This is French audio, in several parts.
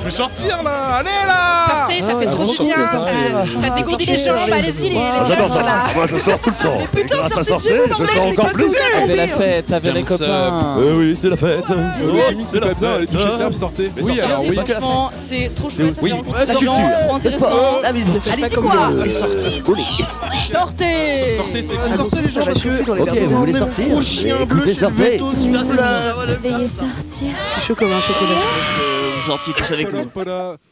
Je vais sortir là Allez là Sortez, ça fait Ah, trop du bien. sortez, Ça, sortez. ça dégourdit les jambes. Allez-y, les les Ah, J'adore ça. Moi, je sors tout le temps. Et putain, grâce à sortez sortir, de chez vous, je sors mais encore plus. avez Avec la fête, avec les copains. Oui, oui, c'est la fête. Oui, c'est la bien, les fête. toucher l'herbe, sortez. Mais Oui, sortez, alors c'est oui. la Franchement, c'est trop chouette. oui, c'est la culture, trop intéressant. Ah mais ne font Allez-y, quoi. Sortez Sortez, c'est Ah, Sortez les gens parce que Ok, vous voulez sortir Gros chien Mais bleu écoutez, sortez. plaît. Veuillez sortir. Je suis chaud comme un chocolat. Tous avec nous.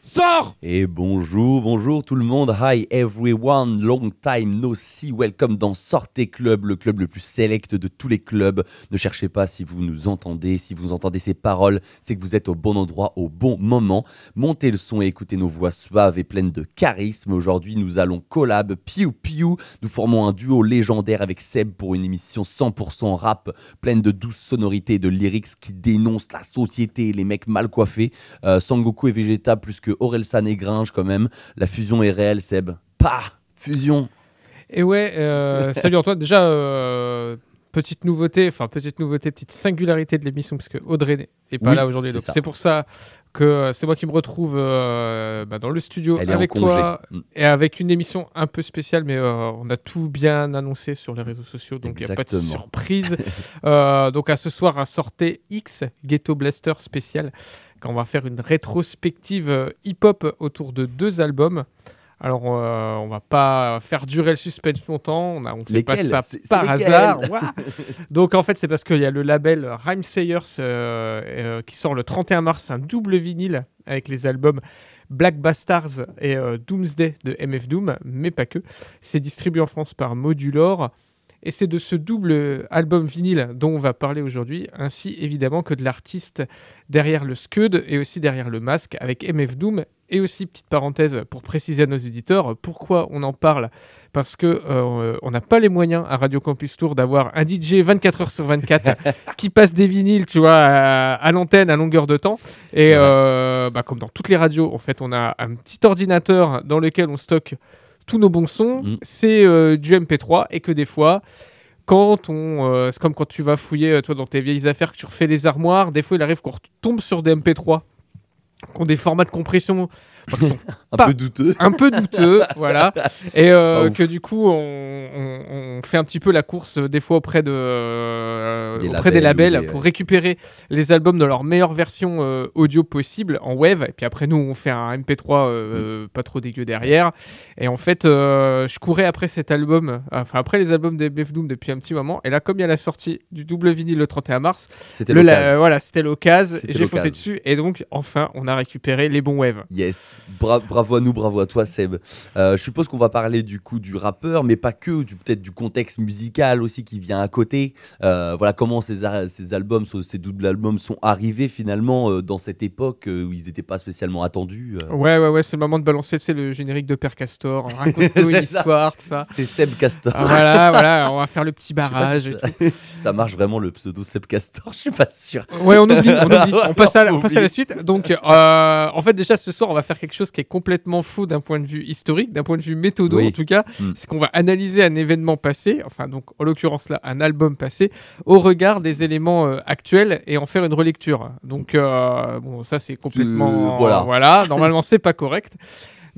Sors Et bonjour, bonjour tout le monde. Hi everyone, long time no see. Welcome dans Sortez Club, le club le plus select de tous les clubs. Ne cherchez pas si vous nous entendez, si vous entendez ces paroles, c'est que vous êtes au bon endroit au bon moment. Montez le son et écoutez nos voix suaves et pleines de charisme. Aujourd'hui, nous allons collab piou piou. Nous formons un duo légendaire avec Seb pour une émission 100% rap, pleine de douces sonorités et de lyrics qui dénoncent la société et les mecs mal coiffés. Euh, Sangoku et Vegeta plus que Orelsan et Gringe quand même. La fusion est réelle, Seb. Pah Fusion Et ouais, euh, salut Antoine. Déjà, euh, petite nouveauté, enfin petite nouveauté, petite singularité de l'émission, parce que Audrey n'est- est pas Oui, là aujourd'hui. c'est Donc ça. c'est pour ça que c'est moi qui me retrouve euh, bah, dans le studio Elle avec toi Mm. et avec une émission un peu spéciale, mais euh, on a tout bien annoncé sur les réseaux sociaux, donc il n'y a pas de surprise. Euh, donc à ce soir, à sortez X Ghetto Blaster spécial, on va faire une rétrospective euh, hip-hop autour de deux albums. Alors, euh, on va pas faire durer le suspense longtemps. On, a, on fait pas ça par hasard. Donc, en fait, c'est parce qu'il y a le label Rhyme Sayers euh, euh, qui sort le 31 mars un double vinyle avec les albums Black Bastards et Doomsday de MF Doom, mais pas que. C'est distribué en France par Modulor. Et c'est de ce double album vinyle dont on va parler aujourd'hui, ainsi évidemment que de l'artiste derrière le Scud et aussi derrière le masque avec MF Doom. Et aussi, petite parenthèse pour préciser à nos éditeurs, pourquoi on en parle? Parce que euh, on n'a pas les moyens à Radio Campus Tour d'avoir un DJ 24 heures sur 24 qui passe des vinyles, tu vois, à, à l'antenne à longueur de temps. Et euh, bah, comme dans toutes les radios, en fait, on a un petit ordinateur dans lequel on stocke tous nos bons sons. Mm. C'est euh, du MP3 et que des fois, quand on, euh, c'est comme quand tu vas fouiller euh, toi dans tes vieilles affaires, que tu refais les armoires, des fois il arrive qu'on retombe sur des MP3 qui ont des formats de compression Un peu douteux. un peu douteux, voilà, et euh, que du coup on, on- on fait un petit peu la course euh, des fois auprès de euh, Des auprès des labels labels des- pour récupérer les albums dans leur meilleure version euh, audio possible en wave, et puis après nous on fait un MP3 euh, Mm. pas trop dégueu derrière, et en fait je courais après cet album, enfin après les albums des Bef Doom depuis un petit moment, et là comme il y a la sortie du double vinyle le 31 mars, C'était l'occasion. voilà c'était l'occasion, j'ai foncé dessus, et donc enfin on a récupéré les bons waves. Yes, Bra- bravo à nous, bravo à toi Seb. Euh, je suppose qu'on va parler du coup du rappeur, mais pas que, du peut-être du contexte musical aussi qui vient à côté. Euh, voilà comment ces, albums, ce- ces doubles albums sont arrivés finalement euh, dans cette époque où ils n'étaient pas spécialement attendus. Ouais, ouais, ouais, c'est le moment de balancer, le générique de Père Castor. Raconte-nous une ça. histoire, tout ça. C'est Seb Castor. Ah, voilà, voilà, on va faire le petit barrage. si et ça, tout. ça marche vraiment le pseudo Seb Castor, je suis pas sûr. Ouais, on oublie, on oublie. On passe à la, on On passe à la oublie. suite. Donc, en fait, déjà, ce soir, on va faire quelque chose qui est complètement faux d'un point de vue historique, d'un point de vue méthodo, Oui. en tout cas. Mm. C'est qu'on va analyser un événement passé, enfin, donc, en l'occurrence, là, un album passé, au regard des éléments euh, actuels et en faire une relecture. Donc, euh, bon, ça, c'est complètement. Euh, voilà. voilà. Normalement, c'est pas correct.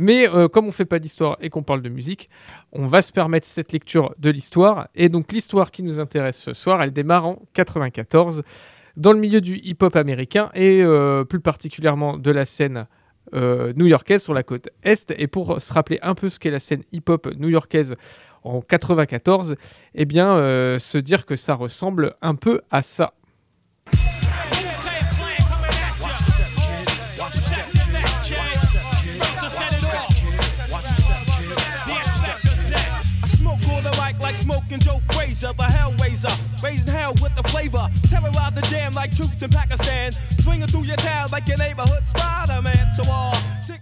Mais euh, comme on fait pas d'histoire et qu'on parle de musique, on va se permettre cette lecture de l'histoire. Et donc l'histoire qui nous intéresse ce soir, elle démarre en 94 dans le milieu du hip-hop américain et euh, plus particulièrement de la scène euh, new-yorkaise sur la côte est. Et pour se rappeler un peu ce qu'est la scène hip-hop new-yorkaise en 94, eh bien euh, se dire que ça ressemble un peu à ça. Smoking Joe Frazier, the Hellraiser, raising hell with the flavor. Terrorize the jam like troops in Pakistan, swinging through your town like your neighborhood Spider-Man. So all tick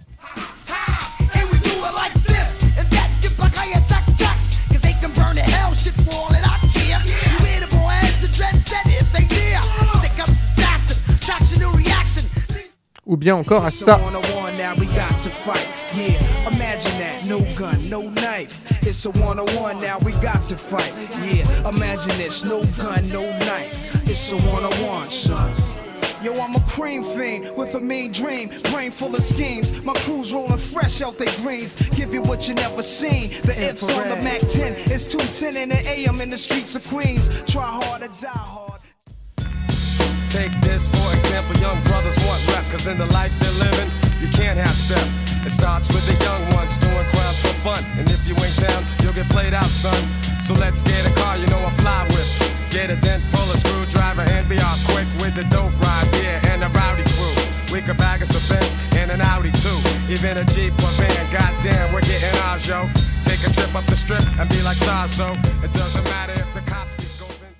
And we do it like this, and that get back I attack tracks, cause they can burn the hell shit for all that I care. You hear the boy has to dread that if they dare. Stick up assassin, traction to reaction. Ou bien encore à ça. one-on-one, now we got to fight. Yeah, imagine that, no gun, no knife. It's a one-on-one, now we got to fight. Yeah, imagine this, no gun, no knife. It's a one-on-one, son. Yo, I'm a cream fiend with a mean dream, brain full of schemes. My crew's rolling fresh out their greens. Give you what you never seen. The ifs on the Mac 10. It's 210 in the AM in the streets of Queens. Try hard or die hard. Take this for example, young brothers want rep, cause in the life they're living, you can't have step. It starts with the young ones doing crimes son. So let's get a car, you know I fly with. Get a dent, pull a screwdriver, and be off quick with the dope ride, yeah, and a rowdy crew. We could bag us a Benz and an Audi too. Even a Jeep or van, goddamn, we're getting ours, yo. Take a trip up the strip and be like stars, so it doesn't matter if the cops be scoping.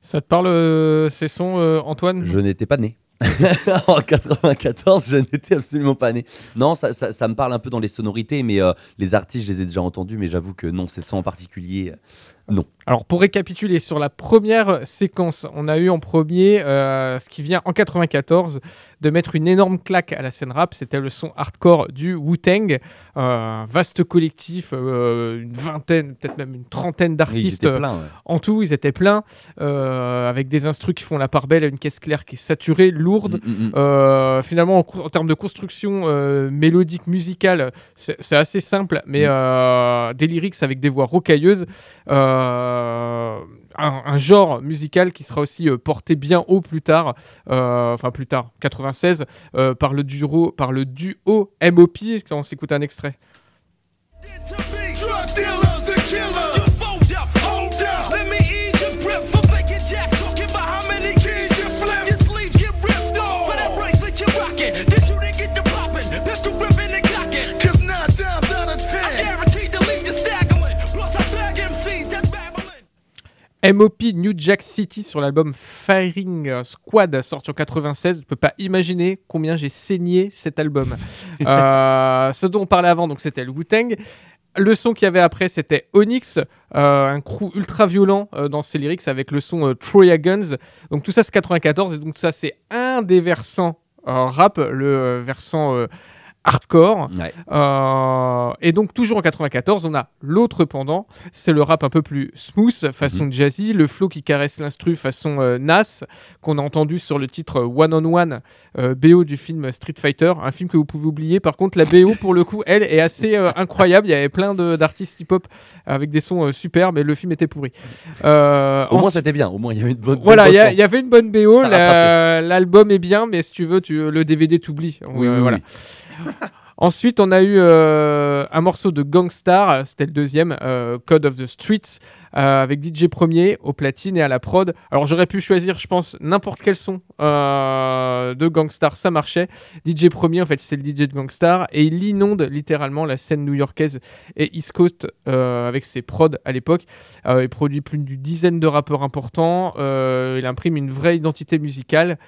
Ça te parle euh, ces sons, euh, Antoine? Je n'étais pas né. en 94, je n'étais absolument pas né. Non, ça, ça- me parle un peu dans les sonorités, mais euh, les artistes, je les ai déjà entendus, mais j'avoue que non, ces sons en particulier, euh, non. Alors pour récapituler, sur la première séquence, on a eu en premier euh, ce qui vient en 94 de mettre une énorme claque à la scène rap. C'était le son hardcore du Wu-Tang, euh, un vaste collectif, euh, une vingtaine, peut-être même une trentaine d'artistes étaient euh, pleins, ouais. en tout. Ils étaient pleins, avec des instrus qui font la part belle à une caisse claire qui est saturée, lourde. Mm, mm, mm. Finalement, en, termes de construction mélodique, musicale, c'est assez simple, mais Mm. des lyrics avec des voix rocailleuses. Euh, un, un genre musical qui sera aussi euh, porté bien haut plus tard, euh, enfin plus tard, 96, euh, par, le duo, par le duo MOP, quand on s'écoute un extrait. MOP New Jack City sur l'album Firing Squad sorti en 96. Je ne peux pas imaginer combien j'ai saigné cet album. Euh, ce dont on parlait avant, donc c'était le Wu-Tang. Le son qu'il y avait après, c'était Onyx, euh, un crew ultra violent euh, dans ses lyrics avec le son Troya Guns. Donc tout ça c'est 94 et donc ça c'est un des versants rap, le versant hardcore. Ouais. Euh, et donc toujours en 94, on a l'autre pendant, c'est le rap un peu plus smooth, façon jazzy, le flow qui caresse l'instru façon euh, Nas, qu'on a entendu sur le titre One on One, euh, BO du film Street Fighter, un film que vous pouvez oublier. Par contre, la BO pour le coup, elle est assez euh, incroyable. Il y avait plein d'artistes hip-hop avec des sons euh, super, mais le film était pourri. Au moins, c'était bien. Au moins, il y avait une bonne. voilà, bonne il y, avait une bonne BO. La- L'album est bien, mais si tu veux, tu, le DVD t'oublie. Oui, oui, voilà. oui. Ensuite, on a eu euh, un morceau de Gangstar, c'était le deuxième, euh, Code of the Streets, euh, avec DJ Premier au platine et à la prod. Alors j'aurais pu choisir, je pense, n'importe quel son de Gangstar, ça marchait. DJ Premier, en fait, c'est le DJ de Gangstar, et il inonde littéralement la scène new-yorkaise et East Coast avec ses prods à l'époque. Il produit plus d'une dizaine de rappeurs importants, il imprime une vraie identité musicale,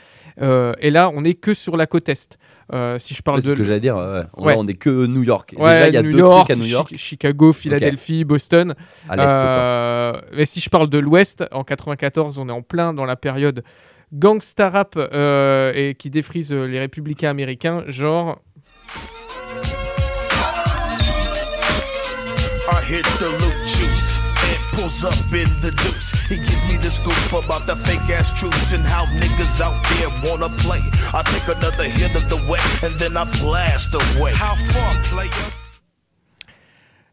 et là, on n'est que sur la côte Est. Euh, si je parle C'est de ce que j'allais dire. ouais. Ouais. Là, on est que New York. Ouais, Déjà, il y a New deux York, trucs à New York. Chi- Chicago, Philadelphie, Boston. À l'est, quoi. Euh, mais si je parle de l'Ouest, en 94, on est en plein dans la période gangsta rap euh, et qui défrise euh, les républicains américains, genre. I hit the pulls up in the deuce. He gives me the scoop about the fake ass truths and how niggas out there wanna play. I take another hit of the wet and then I blast away. How far, player?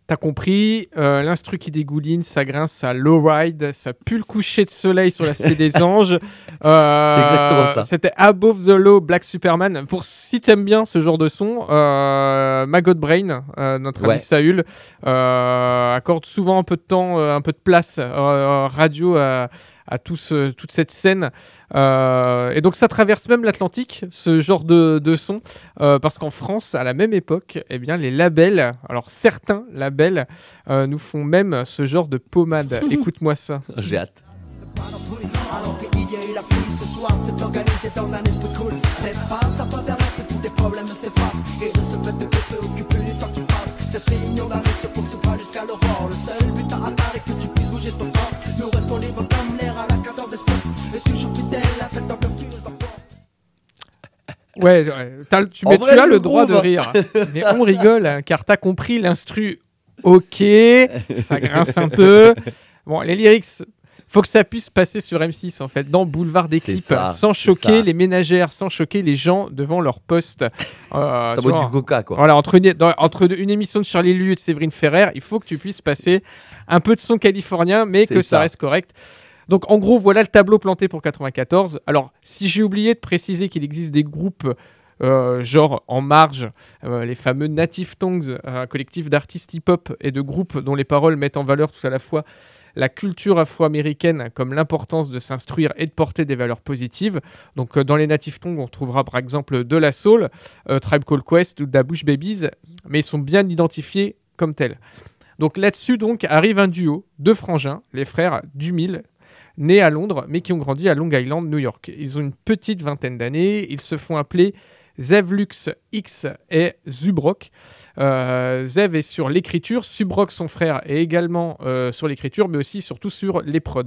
T'as compris, euh, l'instru qui dégouline, ça grince, ça lowride, ça pue le coucher de soleil sur la cité des anges. Euh, C'est exactement ça. C'était Above the Law, Black Superman. Pour si t'aimes bien ce genre de son, euh, Maggot Brain, euh, notre Ouais. ami Saül, euh, accorde souvent un peu de temps, euh, un peu de place radio à, à tout ce- toute cette scène. Euh, et donc ça traverse même l'Atlantique, ce genre de, de son, euh, parce qu'en France, à la même époque, eh bien, les labels, alors certains labels, euh, nous font même ce genre de pommade. Écoute-moi ça. J'ai hâte. La pluie ce soir, c'est organisé dans un esprit cool. Ça peut permettre que tous les problèmes s'effacent. Et de ce fait de te préoccuper du temps qui passe. Cette réunion d'arrêt se poursuivra jusqu'à l'aurore. Le seul but à atteindre est que tu puisses bouger ton corps. Nous restons libres comme l'air à la cadence des sports. Et toujours fidèles à cette ambiance qui nous emporte. Ouais, ouais, t'as- tu, mais vrai, tu as le droit de rire. Mais on rigole, hein, car t'as compris l'instru. Ok, ça grince un peu. Bon, les lyrics, faut que ça puisse passer sur M6 en fait, dans Boulevard des clips, ça, sans choquer les ménagères, sans choquer les gens devant leur poste. Euh, Ça vois, du coca, quoi. Voilà, entre une, dans- entre une émission de Charlie Lu et de Séverine Ferrer, il faut que tu puisses passer un peu de son californien, mais que ça ça. reste correct. Donc en gros, voilà le tableau planté pour 94. Alors, si j'ai oublié de préciser qu'il existe des groupes euh, genre En Marge, euh, les fameux Native Tongues, un collectif d'artistes hip-hop et de groupes dont les paroles mettent en valeur tout à la fois la culture afro-américaine comme l'importance de s'instruire et de porter des valeurs positives. Donc euh, dans les Native Tongues, on trouvera par exemple de la soul, euh, Tribe Called Quest ou da Bush Babies, mais ils sont bien identifiés comme tels. Donc là-dessus donc arrive un duo de frangins, les frères Dumille, nés à Londres mais qui ont grandi à Long Island, New York. Ils ont une petite vingtaine d'années, ils se font appeler Zevlux X et Zubrok. Euh, Zev est sur l'écriture, Subrok, son frère, est également euh, sur l'écriture, mais aussi surtout sur les prods.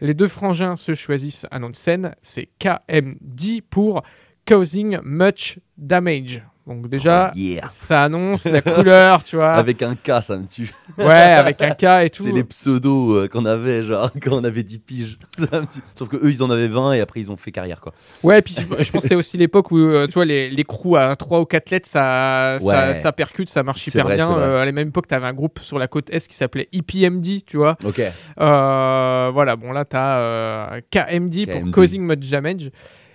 Les deux frangins se choisissent un nom de scène, c'est KMD pour Causing Much Damage. Donc déjà, Oh, yeah. ça annonce la couleur, tu vois. Avec un K, ça me tue. Ouais, avec un K et tout. C'est les pseudos euh, qu'on avait, genre, quand on avait 10 piges. Ça me tue. Sauf que eux, ils en avaient 20 et après, ils ont fait carrière, quoi. Ouais, et puis je, je pense que c'est aussi l'époque où euh, tu vois les, les crews à 3 ou 4 lettres ça, ça, Ouais. ça percute, ça marche hyper vrai, bien. Euh, à la même époque, tu avais un groupe sur la côte Est qui s'appelait EPMD, tu vois. Ok. Euh, voilà, bon là tu as KMD pour. Causing Much Damage.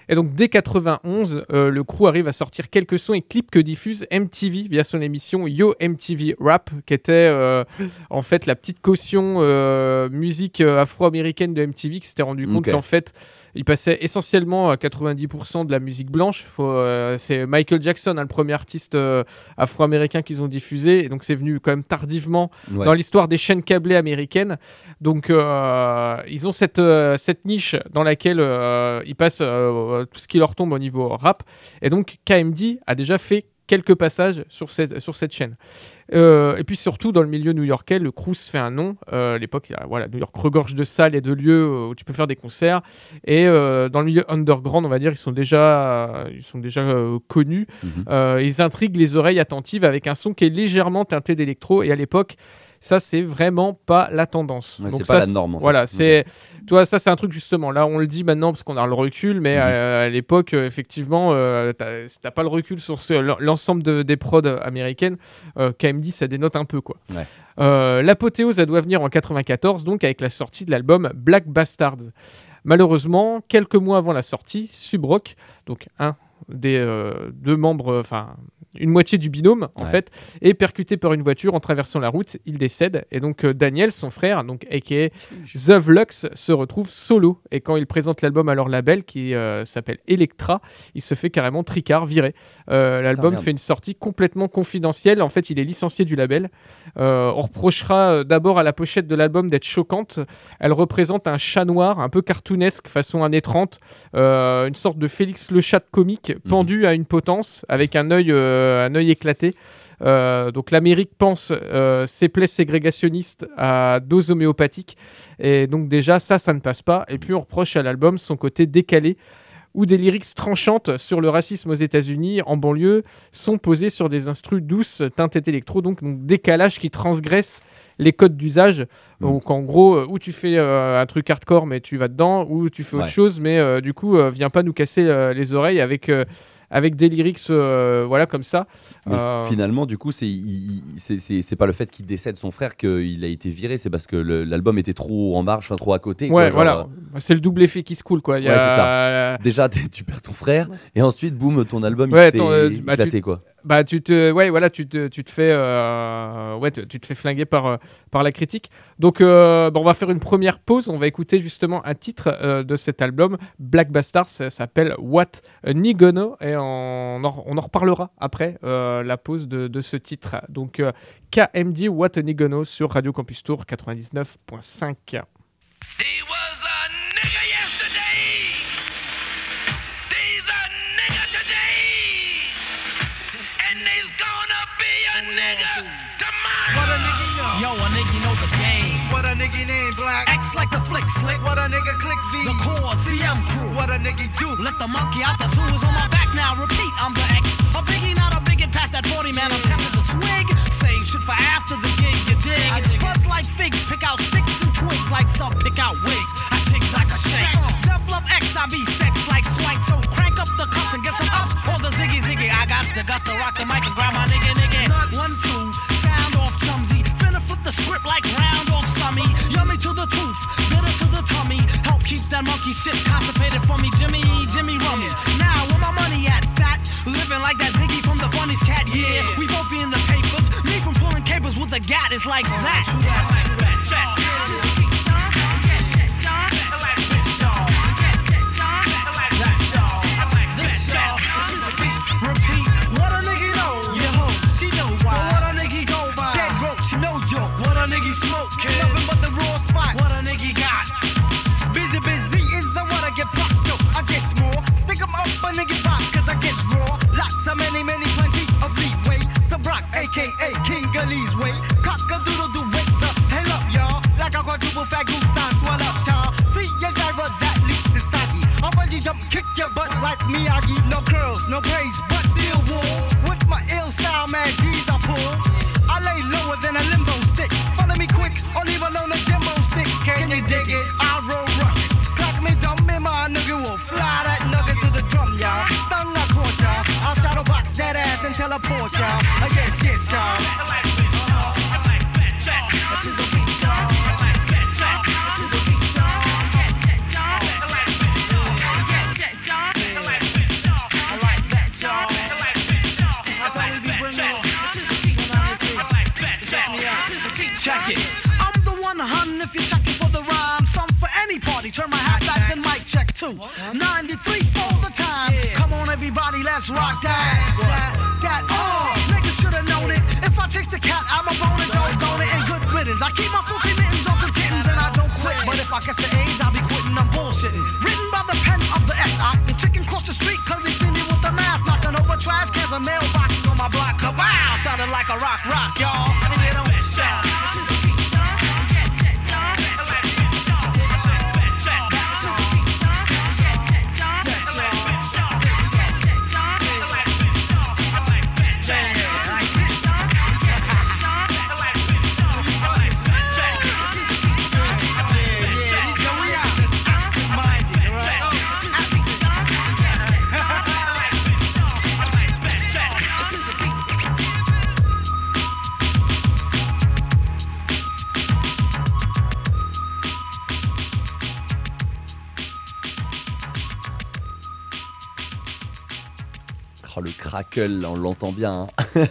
Et donc dès 91, euh, le crew arrive à sortir quelques sons et clips que diffuse MTV via son émission Yo MTV Rap, qui était euh, en fait la petite caution euh, musique euh, afro-américaine de MTV, qui s'était rendu compte qu'en fait il passait essentiellement à 90% de la musique blanche. Euh, c'est Michael Jackson, hein, le premier artiste euh, afro-américain qu'ils ont diffusé, et donc c'est venu quand même tardivement Ouais. dans l'histoire des chaînes câblées américaines. Donc euh, ils ont cette, cette niche dans laquelle ils passent tout ce qui leur tombe au niveau rap. Et donc KMD a déjà fait quelques passages sur cette, sur cette chaîne. Euh, et puis surtout dans le milieu new-yorkais, le crew se fait un nom. Euh, à l'époque, voilà, New York regorge de salles et de lieux euh, où tu peux faire des concerts. Et euh, dans le milieu underground, on va dire, ils sont déjà, ils sont déjà connus. Mhm. Ils intriguent les oreilles attentives avec un son qui est légèrement teinté d'électro. Et à l'époque, ça, c'est vraiment pas la tendance. Ouais, Donc c'est pas ça, la norme, en fait. Voilà, c'est, toi, ça, c'est un truc justement. Là, on le dit maintenant parce qu'on a le recul, mais Mhm. euh, à l'époque, euh, effectivement, euh, t'as, pas le recul sur l'ensemble de- des prods américaines. euh, KMD, ça dénote un peu, quoi. Ouais. Euh, L'apothéose, elle doit venir en 94, donc avec la sortie de l'album Black Bastards. Malheureusement, quelques mois avant la sortie, Subrock, donc un des deux membres, enfin une moitié du binôme en Ouais. fait, est percuté par une voiture en traversant la route. Il décède et donc euh, Daniel, son frère, donc aka The Lux, se retrouve solo. Et quand il présente l'album à leur label qui euh, s'appelle Electra, il se fait carrément tricard, viré. Euh, L'album fait une sortie complètement confidentielle. En fait, il est licencié du label. Euh, on reprochera d'abord à la pochette de l'album d'être choquante. Elle représente un chat noir, un peu cartoonesque, façon années 30, euh, une sorte de Félix le chat comique Mhm. pendu à une potence avec un œil, euh, un œil éclaté. Euh, donc l'Amérique pense euh, ses plaies ségrégationnistes à dose homéopathique et donc déjà ça ça ne passe pas et puis on reproche à l'album son côté décalé où des lyrics tranchantes sur le racisme aux États-Unis en banlieue sont posés sur des instrus douces teintées électro donc, donc décalage qui transgresse les codes d'usage Mm. donc en gros euh, où tu fais euh, un truc hardcore mais tu vas dedans ou tu fais autre Ouais. chose mais euh, du coup euh, viens pas nous casser euh, les oreilles avec euh, avec des lyrics euh, voilà comme ça Mais Euh, finalement, du coup, c'est pas le fait qu'il décède son frère qu'il a été viré, c'est parce que l'album était trop en marge, enfin trop à côté. Ouais, quoi, voilà. euh, C'est le double effet qui se coule, quoi. Il y Ouais, a- c'est ça. Déjà, tu perds ton frère, et ensuite, boum, ton album Ouais, il se ton, fait bah, éclater, tu- quoi. Bah, tu te, ouais, voilà, tu te, tu te fais, euh, ouais, tu te fais flinguer par, euh, par la critique. Donc, euh, bon, on va faire une première pause. On va écouter justement un titre de cet album, Black Bastard. Ça s'appelle What Nigono, et on en, on en reparlera après la pause de, de ce titre. Donc, KMD What Nigono sur Radio Campus Tour 99.5. know? A nigga know the game. What a nigga name black? Acts like the flick slick. What a nigga click V? The core CM crew. What a nigga do? Let the monkey out the zoo is on my back now. Repeat, I'm the X. A biggie, not a bigot. Past that 40 man, I'm tempted to swig. Save shit for after the gig, you dig? Buds like figs, pick out sticks and twigs like some pick out wigs. I X, I be sex like swank. So crank up the cups and get some ups. Or the ziggy ziggy. I got the guts to rock the mic and grab my nigga nigga. One, two, sound off chumsy. Flip the script like round off summy. Yummy to the tooth, bitter to the tummy. Help keeps that monkey shit constipated for me. Jimmy, Jimmy Rummy. Now, where my money at, fat? Living like that Ziggy from the funniest cat, yeah. We both be in the papers. Me from pulling capers with a gat, it's like that. Repeat, nigga smoke, kid. Nothing but the raw spot. What a nigga got. Busy, busy is I wanna get popped, so I get more. Stick 'em up, a nigga box, cause I get raw. Lots of many, many, plenty of leeway. So Brock, aka King Gully's way. Cock a doodle do wake the hell up, y'all. Like a quadruple fat goose, I swell up, y'all. See your driver that leaks is soggy. I'll bungee jump, kick your butt like Miyagi. No curls, no braids, but check 93 all the time. Come on, everybody, let's rock that. That, that, oh, niggas should have known it. If I chase the cat, I'm a bone and don't bone it. And good riddance. I keep my funky mittens off the kittens and I don't quit. But if I catch the AIDS, I'll be quitting. I'm bullshitting. Written by the pen of the S. I the chicken cross the street cause they see me with the mask. Knocking over trash cans and mailboxes on my block. Wow, sounded like a rock rock, Oh, le crackle, on l'entend bien. hein.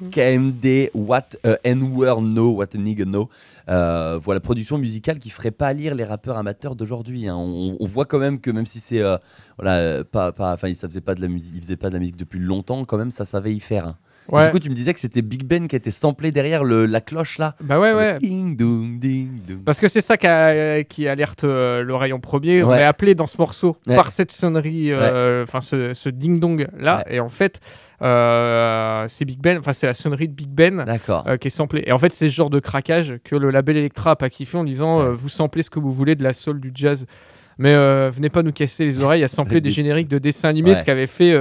KMD, What a N-word know, What a nigga know. Euh, voilà, production musicale qui ferait pas lire les rappeurs amateurs d'aujourd'hui. hein. On, on voit quand même que même si c'est euh, voilà, euh, pas, pas, enfin, ça faisait pas de la musique, il faisait pas de la musique depuis longtemps, quand même, ça savait y faire. hein. Ouais. Du coup, tu me disais que c'était Big Ben qui était samplé derrière le, la cloche là. Bah ouais, ouais. Ding, dong, ding, dong. Parce que c'est ça qui, a- qui alerte euh, l'oreille en premier. On est appelé dans ce morceau Ouais. par cette sonnerie, euh, enfin ce, ce ding-dong là. Et en fait, euh, c'est Big Ben, enfin c'est la sonnerie de Big Ben euh, qui est samplée. Et en fait, c'est ce genre de craquage que le label Electra a pas kiffé en disant euh, vous samplez ce que vous voulez de la soul, du jazz. Mais venez pas nous casser les oreilles à sampler des génériques de dessins animés, Ouais. ce qu'avait fait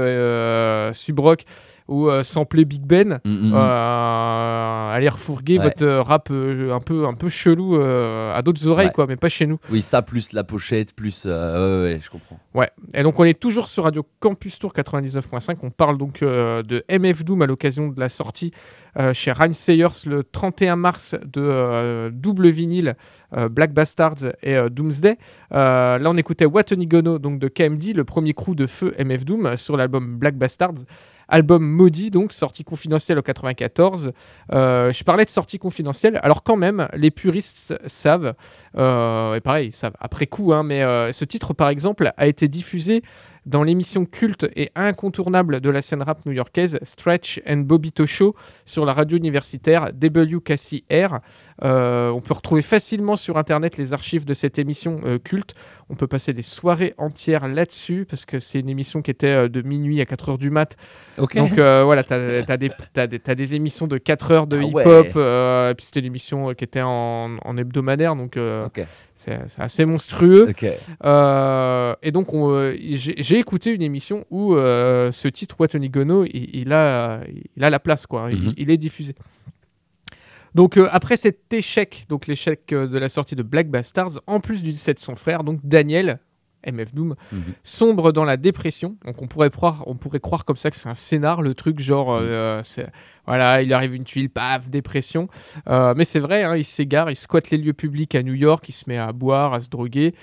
Subrock ou euh, sampler Big Ben, Mhm. euh, aller refourguer Ouais. votre euh, rap euh, un peu un peu chelou euh, à d'autres oreilles Ouais. quoi, mais pas chez nous. Oui, ça plus la pochette, plus. euh, ouais, je comprends. Ouais, et donc on est toujours sur Radio Campus Tour 99.5. On parle donc euh, de MF Doom à l'occasion de la sortie euh, chez Rhyme Sayers le 31 mars de euh, double vinyle euh, Black Bastards et euh, Doomsday. Euh, là, on écoutait What a Nigono, donc de KMD, le premier crew de feu MF Doom euh, sur l'album Black Bastards. Album maudit, donc sortie confidentielle au 94. Euh, je parlais de sortie confidentielle. Alors, quand même, les puristes savent, euh, et pareil, ils savent après coup, hein, mais euh, ce titre, par exemple, a été diffusé dans l'émission culte et incontournable de la scène rap new-yorkaise Stretch and Bobito Show sur la radio universitaire WKCR. On peut retrouver facilement sur internet les archives de cette émission culte. On peut passer des soirées entières là-dessus parce que c'est une émission qui était euh, de minuit à 4 heures du mat. Ok. Donc euh, voilà, tu as, des, émissions de 4 heures de Ah hip-hop. ouais. euh, et puis c'était une émission qui était en, en hebdomadaire. Donc euh, c'est assez monstrueux. Et donc, on, j'ai écouté une émission où ce titre, What a Nigono, il, il a, il a la place, quoi. Il, Mhm. il est diffusé. Donc, euh, après cet échec, donc l'échec euh, de la sortie de Black Bastards, en plus du de son frère, donc Daniel, MF Doom, mhm. sombre dans la dépression. Donc on pourrait croire, on pourrait croire comme ça que c'est un scénar, le truc genre, mhm. euh, euh voilà, il arrive une tuile, paf, dépression. Euh, mais c'est vrai, hein, il s'égare, il squatte les lieux publics à New York, il se met à boire, à se droguer.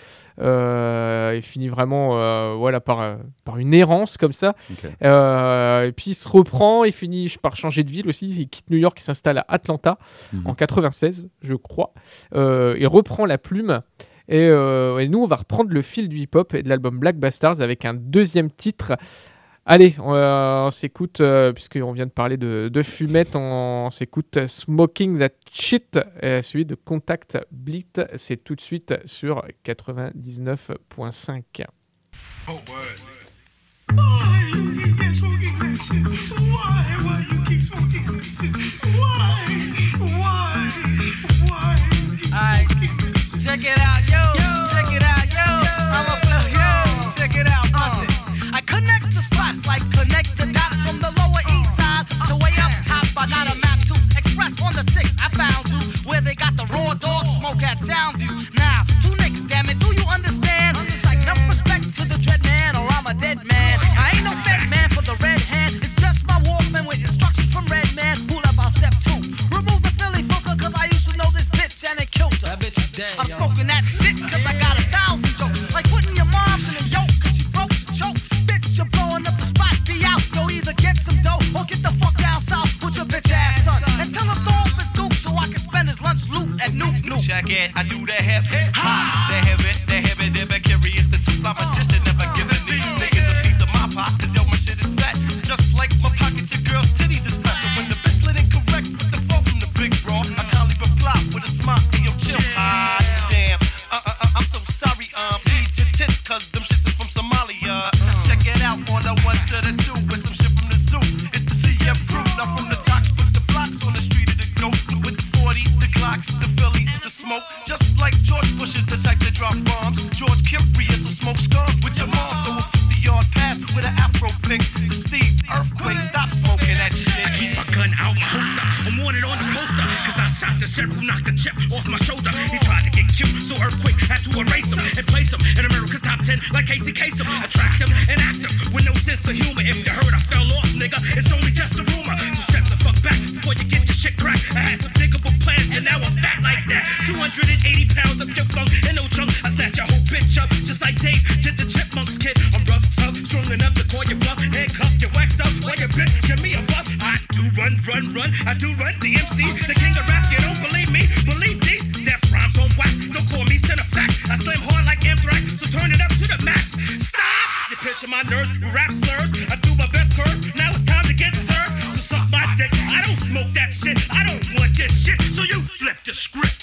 Euh, il finit vraiment, voilà, par, une errance comme ça. Et puis il se reprend, il finit par changer de ville aussi. Il quitte New York, il s'installe à Atlanta mhm. en 96, je crois. il reprend la plume. Euh, et, nous, on va reprendre le fil du hip-hop et de l'album Black Bastards avec un deuxième titre. Allez, on, euh, s'écoute, euh, puisqu'on vient de parler de, fumette, on, s'écoute Smoking That Shit, celui de Contact Blit. C'est tout de suite sur 99.5. Oh, Why? Why you keep Check it out, yo. yo. Check it out, yo. yo. I'm a flow, yo. Check it out, bust uh. it. I connect the spots like connect the dots from the lower east side up to way up top. I got a map to express on the six. I found you where they got the raw dog smoke at Soundview. Now, two nicks, damn it, do you understand? It's like no respect to the dread man, or I'm a dead man. I ain't no fed man for the red hand. script.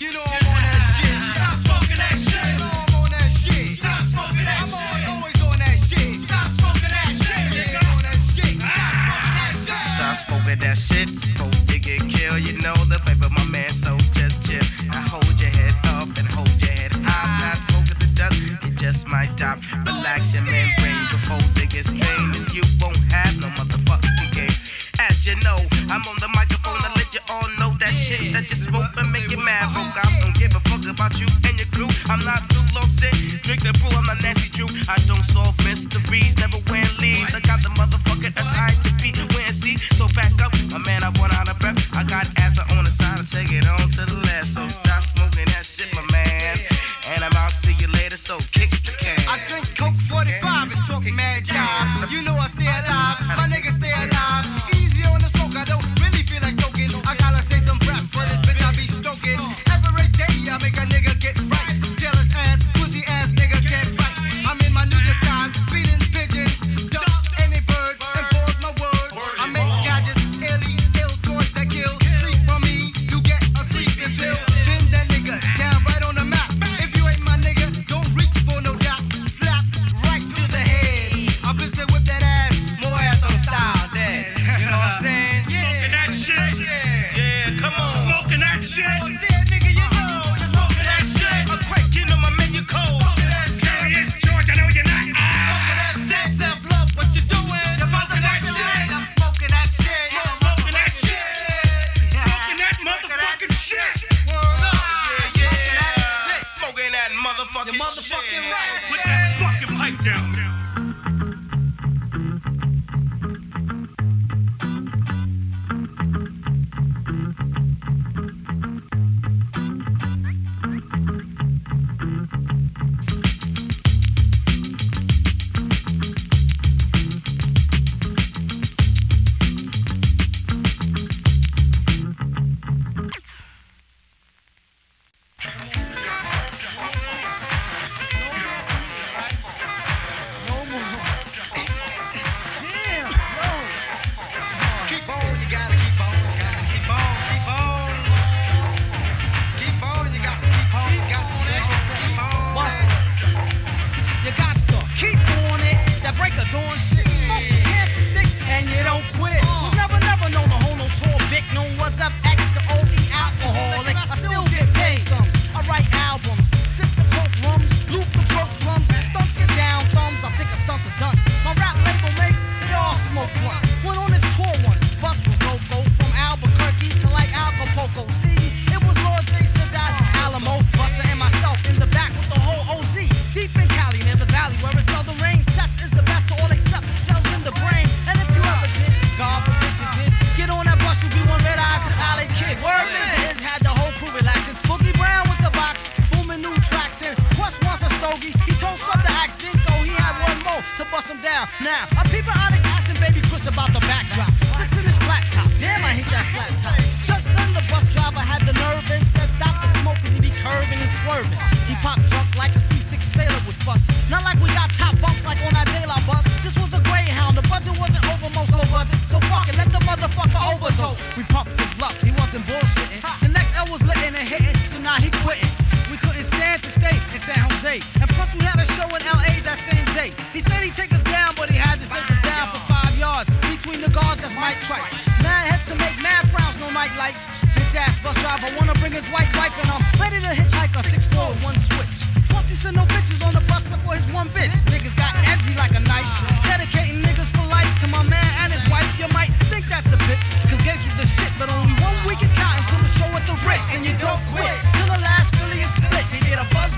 His white wife and I'm ready to hitchhike a six four one switch. Plus he said no bitches on the bus except for his one bitch. Niggas got edgy like a knife. Dedicating niggas for life to my man and his wife. You might think that's the bitch, cause Gates was the shit, but only one week in counting till the show at the Ritz. And you don't quit till the last Philly is split. You get a buzz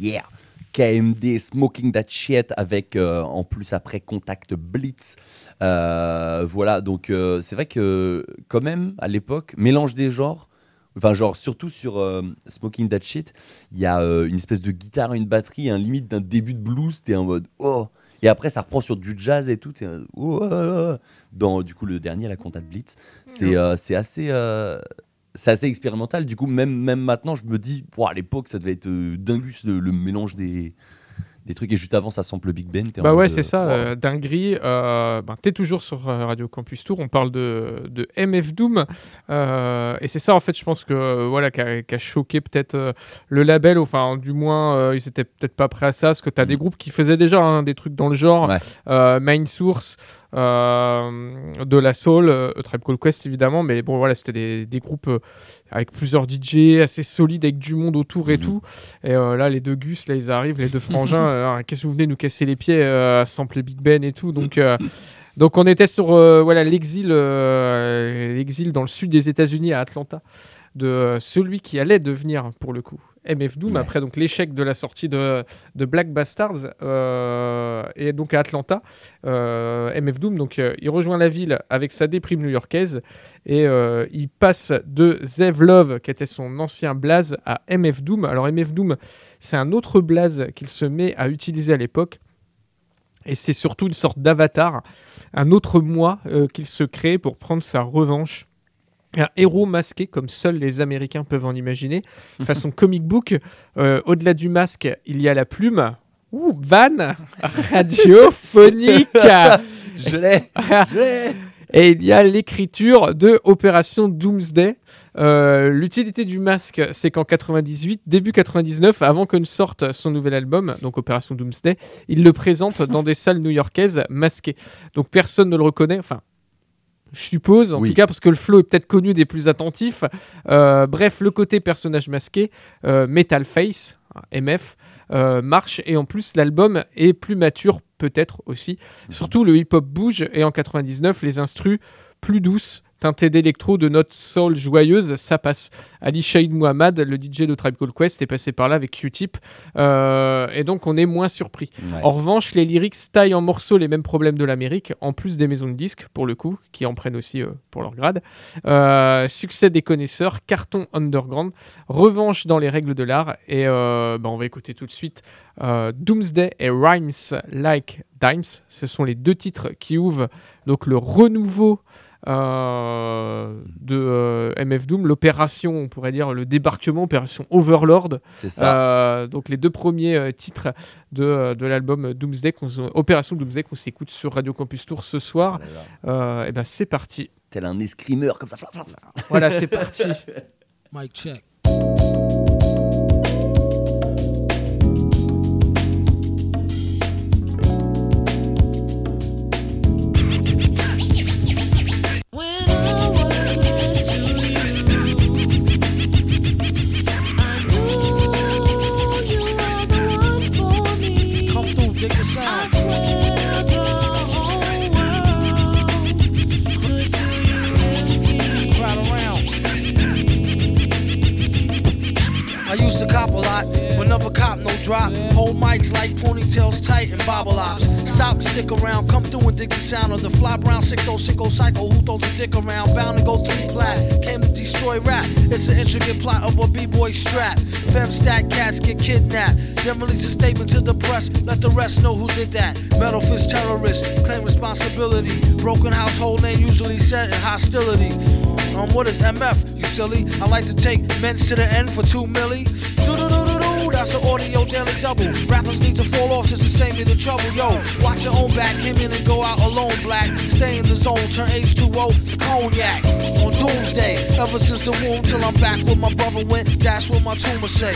Yeah. KMD Smoking That Shit avec euh, en plus après Contact Blitz. Euh, voilà, donc euh, c'est vrai que quand même à l'époque, mélange des genres. Enfin, genre, surtout sur euh, Smoking That Shit, il y a euh, une espèce de guitare, une batterie, un limite d'un début de blues, t'es en mode oh. Et après, ça reprend sur du jazz et tout. t'es en mode, oh, oh, oh. Dans du coup le dernier, la Contact Blitz, c'est euh, c'est assez. Euh, c'est assez expérimental. Du coup, même, même maintenant, je me dis, à l'époque, ça devait être euh, dingus le, le mélange des, des trucs. Et juste avant, ça sample Big Ben. Bah ouais, c'est euh, ça, Ouah. euh, dinguerie. Euh, ben, T'es toujours sur euh, Radio Campus Tour, on parle de, de MF Doom. euh, et c'est ça, en fait, je pense que euh, voilà, qui a, choqué peut-être euh, le label. Enfin, du moins, euh, ils étaient peut-être pas prêts à ça, parce que t'as des groupes qui faisaient déjà hein, des trucs dans le genre. Euh, Main Source. Euh, de la Soul, euh, A Tribe Called Quest évidemment, mais bon voilà, c'était des, des groupes euh, avec plusieurs DJ assez solides, avec du monde autour et tout. Et euh, là, les deux Gus, là, ils arrivent, les deux frangins. alors, Qu'est-ce que vous venez nous casser les pieds euh, à sampler Big Ben et tout Donc, euh, donc on était sur euh, voilà l'exil, euh, l'exil dans le sud des États-Unis à Atlanta de euh, celui qui allait devenir pour le coup MF Doom après donc l'échec de la sortie de, de Black Bastards euh, et donc à Atlanta euh, MF Doom donc euh, il rejoint la ville avec sa déprime new-yorkaise et il passe de Zev Love qui était son ancien blaze à MF Doom alors MF Doom c'est un autre blaze qu'il se met à utiliser à l'époque et c'est surtout une sorte d'avatar, un autre moi qu'il se crée pour prendre sa revanche. Un héros masqué comme seuls les Américains peuvent en imaginer, façon comic book. Euh, Au-delà du masque, il y a la plume. Ouh, van radiophonique. Je l'ai, je l'ai. Et il y a l'écriture de Opération Doomsday. Euh, L'utilité du masque, c'est qu'en 98, début 99, avant que ne sorte son nouvel album, donc Opération Doomsday, il le présente dans des salles new-yorkaises masquées. Donc personne ne le reconnaît. Enfin, je suppose, en Oui. tout cas, parce que le flow est peut-être connu des plus attentifs. Euh, bref, le côté personnage masqué, euh, Metal Face, hein, MF, euh, marche et en plus l'album est plus mature peut-être aussi. Surtout le hip-hop bouge et en 99 les instrus plus douces, teinté d'électro, de notes soul joyeuses, ça passe. Ali Shaid Muhammad, le DJ de Tribe Called Quest, est passé par là avec Q-Tip, euh, et donc on est moins surpris. Ouais. En revanche, les lyrics taillent en morceaux les mêmes problèmes de l'Amérique, en plus des maisons de disques, pour le coup, qui en prennent aussi euh, pour leur grade. Euh, succès des connaisseurs, carton underground, revanche dans les règles de l'art, et bah, on va écouter tout de suite Doomsday et Rhymes Like Dimes. Ce sont les deux titres qui ouvrent donc le renouveau euh, de euh, MF Doom, l'opération, on pourrait dire le débarquement, opération Overlord. C'est ça. Euh, donc les deux premiers euh, titres de, de l'album Doomsday, Opération Doomsday, qu'on s'écoute sur Radio Campus Tour ce soir. et ben c'est parti. Tel un escrimeur comme ça. Voilà, c'est parti. Mic check. Dig the sound of the fly brown 6060 cycle. Who throws a dick around? Bound to go three plat. Came to destroy rap. It's an intricate plot of a b-boy strap. Fem stat cats get kidnapped. Then release a statement to the press. Let the rest know who did that. Metal fist terrorists claim responsibility. Broken household name usually set in hostility. Um, what is MF? You silly. I like to take men's to the end for two milli. Do an audio daily double. Rappers need to fall off just to save me the trouble. Yo, watch your own back. Came in and go out alone. Black. Stay in the zone. Turn H2O to cognac. On doomsday. Ever since the womb till I'm back where my brother went. That's what my tumor say.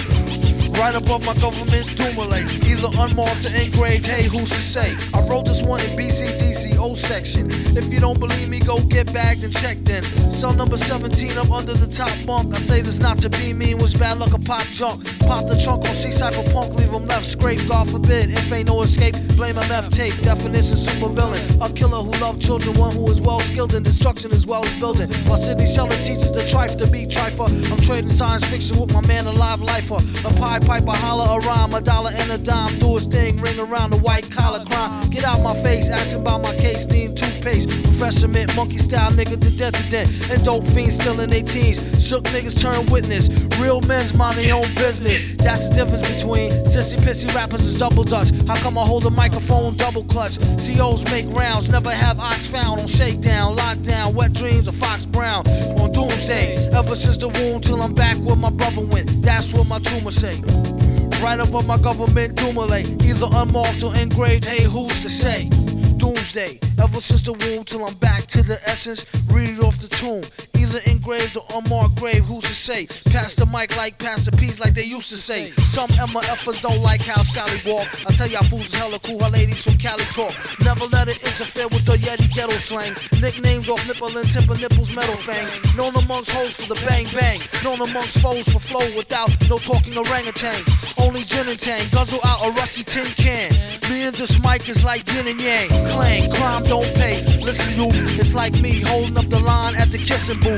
Right above my government doomulate. Either unmarked or engraved, hey, who's to say? I wrote this one in BCDC O section. If you don't believe me, go get bagged and checked in. Cell number 17, I'm under the top bunk. I say this not to be mean, was bad luck a pop junk. Pop the trunk on C Cypher Punk, leave him left scrape, God forbid. If ain't no escape, blame MF tape. Definition super villain. A killer who loved children, one who is well skilled in destruction as well as building. While Sidney Sheldon teaches the trife to be trifer. I'm trading science fiction with my man, a live lifer. A pie piper, holler a rhyme, a dollar and a dime. Do his thing, ring around the white collar crime. Get out my face, asking about my case, need toothpaste. Professor mint, monkey style nigga to death to death. And dope fiends still in their teens. Shook niggas turn witness. Real men's mind their own business. That's the difference between sissy pissy rappers is double dutch. How come I hold a microphone double clutch? COs make rounds, never have ox found on shakedown, lockdown, wet dreams of Fox Brown on doomsday. Ever since the womb till I'm back where my brother went. That's what my tumor say. Right above my government doomulate. Either unmarked or engraved, hey, who's to say? Doomsday. Ever since the womb till I'm back to the essence. Read it off the tomb. Either engraved or unmarked grave, who's to say? Pass the mic like Pastor P's like they used to say. Some Emma MFers don't like how Sally walk. I tell y'all fools is hella cool, how ladies from Cali talk. Never let it interfere with the Yeti ghetto slang. Nicknames off nipple and tip of nipples metal fang. Known amongst hoes for the bang bang. Known amongst foes for flow without no talking orangutans. Only gin and tang, guzzle out a rusty tin can. Me and this mic is like yin and yang. Clang, crime don't pay. Listen, you, it's like me holding up the line at the kissing booth.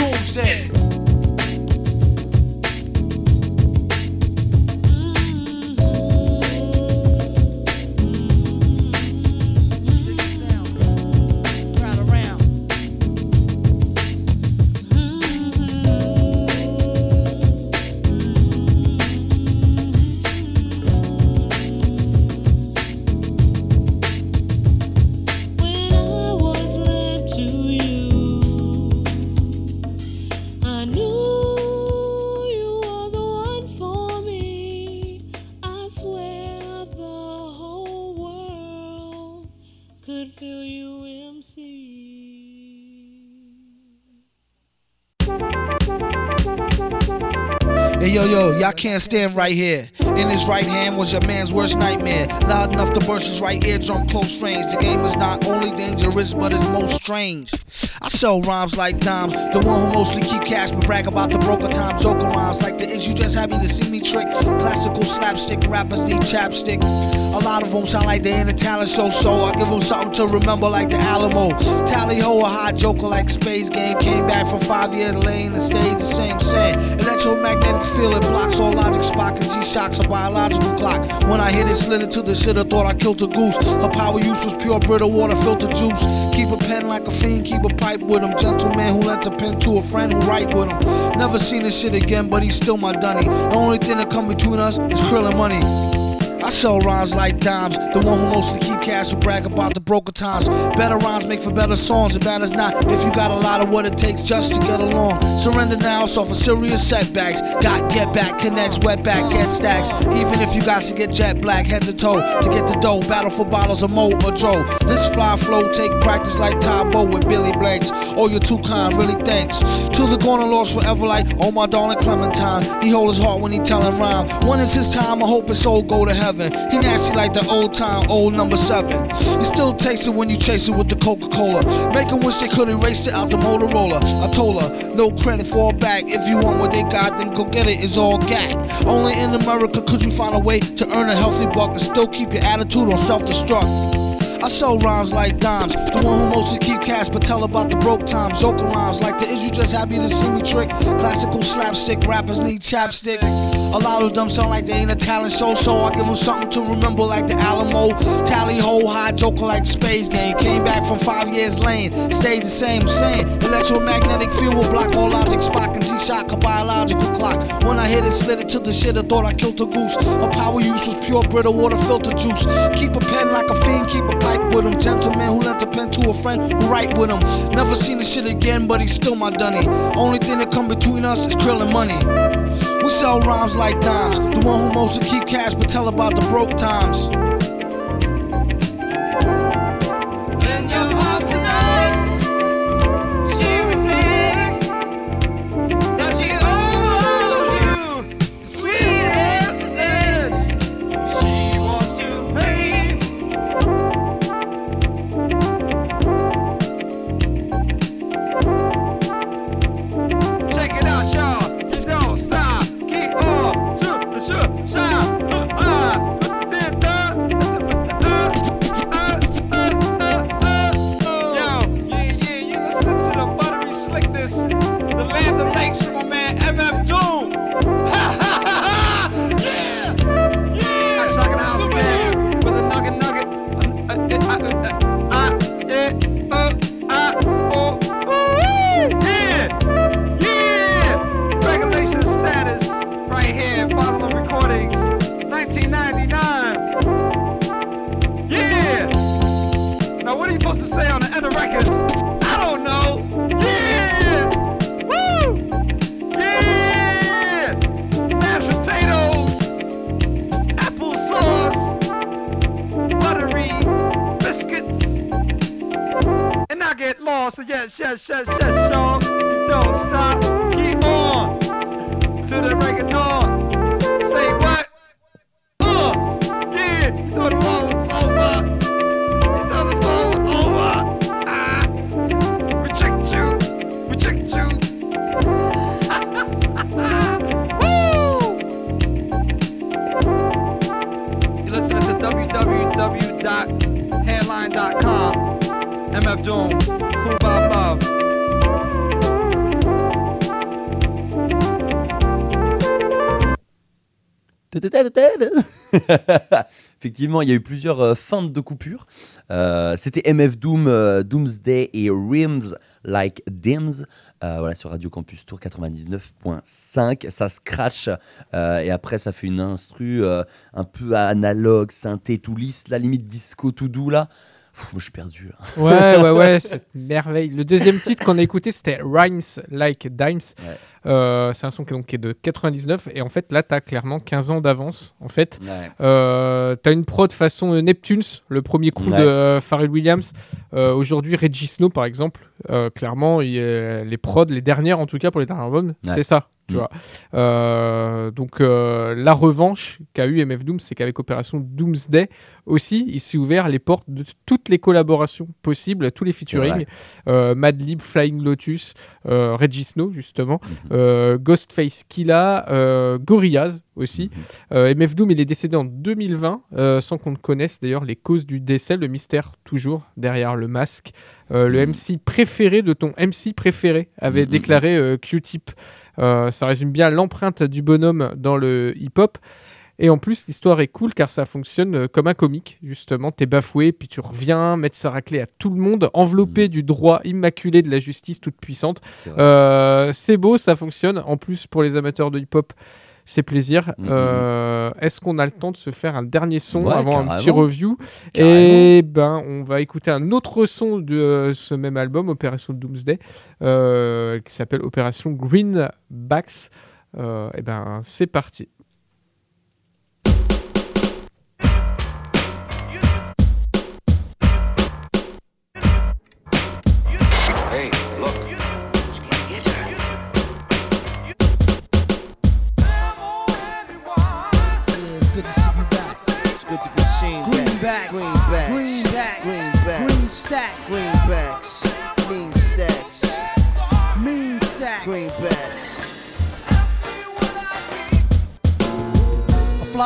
Doomsday. Hey yo yo, y'all can't stand right here. In his right hand was your man's worst nightmare. Loud enough to burst his right eardrum close range. The game is not only dangerous, but it's most strange. I sell rhymes like dimes, the one who mostly keep cash but brag about the broker times. Joker rhymes like the is you just happy to see me trick. Classical slapstick rappers need chapstick. A lot of them sound like they in a talent show, so I give them something to remember like the Alamo. Tally ho, a hot joker like Space Game. Came back from five year lane and stayed the same. Saying electromagnetic field blocks all logic. Spock and G shocks a biological clock. When I hit it, slid it to the shit, I thought I killed a goose. Her power use was pure brittle water filter juice. Keep a pen like a fiend, keep a pipe with him. Gentleman who lent a pen to a friend who write with him. Never seen this shit again, but he's still my dunny. The only thing that come between us is krill and money. I sell rhymes like dimes. The one who mostly keep cash will brag about the broker times. Better rhymes make for better songs, bad as not. If you got a lot of what it takes just to get along. Surrender now, so for serious setbacks. Got get back, connects, wet back, get stacks. Even if you got to get jet black, head to toe to get the dough. Battle for bottles of Mo or Dro. This fly flow take practice like Tybo with Billy Blanks. Oh, you're too kind, really thanks. To the corner lost forever like, oh my darling Clementine. He hold his heart when he tellin' rhyme. When it's his time, I hope his soul go to heaven. He nasty like the old time, old number seven. You still taste it when you chase it with the Coca Cola. Make wish they could erase it out the Motorola. I told her, no credit, fall back. If you want what they got, then go get it. It's all gag. Only in America could you find a way to earn a healthy buck and still keep your attitude on self destruct. I sell rhymes like dimes, the one who mostly keep cash but tell about the broke times. Joker rhymes like the is you just happy to see me trick. Classical slapstick rappers need chapstick. A lot of them sound like they ain't a talent show, so I give them something to remember like the Alamo. Tally ho, high joker like Space Game. Came back from five years lane, stayed the same, same. Electromagnetic field will block all logic. Spock and G shock a biological clock. When I hit it, slid it to the shit, I thought I killed a goose. Her power use was pure brittle water filter juice. Keep a like a fiend, keep a pipe with him. Gentleman who lent a pen to a friend who write with him. Never seen the shit again, but he's still my dunny. Only thing that come between us is krill and money. We sell rhymes like dimes. The one who mostly keep cash but tell about the broke times. Yes, yes, yes, y'all. Don't stop. Effectivement, il y a eu plusieurs euh, de coupure. Euh, C'était MF Doom, euh, Doomsday et Rims Like Dims. Euh, voilà, sur Radio Campus Tour 99.5. Ça scratch et après, ça fait une instru un peu analogue, synthé, tout lisse, la limite disco tout doux là. Pff, je suis perdu. là. Ouais, ouais, ouais, cette merveille. Le deuxième titre qu'on a écouté, c'était Rhymes Like Dimes. Ouais. Euh, c'est un son qui est, donc, qui est de 99. Et en fait, là, tu as clairement 15 ans d'avance. En fait, Ouais. euh, tu as une prod façon euh, Neptunes, le premier coup Ouais. de euh, Pharrell Williams. Aujourd'hui, Reggie Snow, par exemple, clairement, il, les prods, les dernières en tout cas pour les derniers albums, c'est ça. Tu Mm. vois. Euh, donc euh, la revanche qu'a eu MF Doom, c'est qu'avec Opération Doomsday aussi, il s'est ouvert les portes de toutes les collaborations possibles, tous les featuring. vrai. Euh, Madlib, Flying Lotus, euh, Reggie Snow justement, Mhm. euh, Ghostface Killa, euh, Gorillaz aussi. Mhm. Euh, MF Doom, il est décédé en 2020, euh, sans qu'on ne connaisse d'ailleurs les causes du décès, le mystère toujours derrière le masque. Le Mhm. MC préféré de ton MC préféré avait Mhm. déclaré Q-Tip. Ça résume bien l'empreinte du bonhomme dans le hip-hop. Et en plus, l'histoire est cool car ça fonctionne euh, comme un comique, justement. T'es bafoué, puis tu reviens mettre sa raclée à tout le monde, enveloppé du droit immaculé de la justice toute puissante. C'est. Euh, c'est beau, ça fonctionne. En plus, pour les amateurs de hip-hop, c'est plaisir. Mhm. Euh, Est-ce qu'on a le temps de se faire un dernier son Ouais, avant un petit review? Carrément. Et ben, on va écouter un autre son de euh, ce même album, Opération Doomsday, euh, qui s'appelle Opération Greenbacks. Et ben, c'est parti.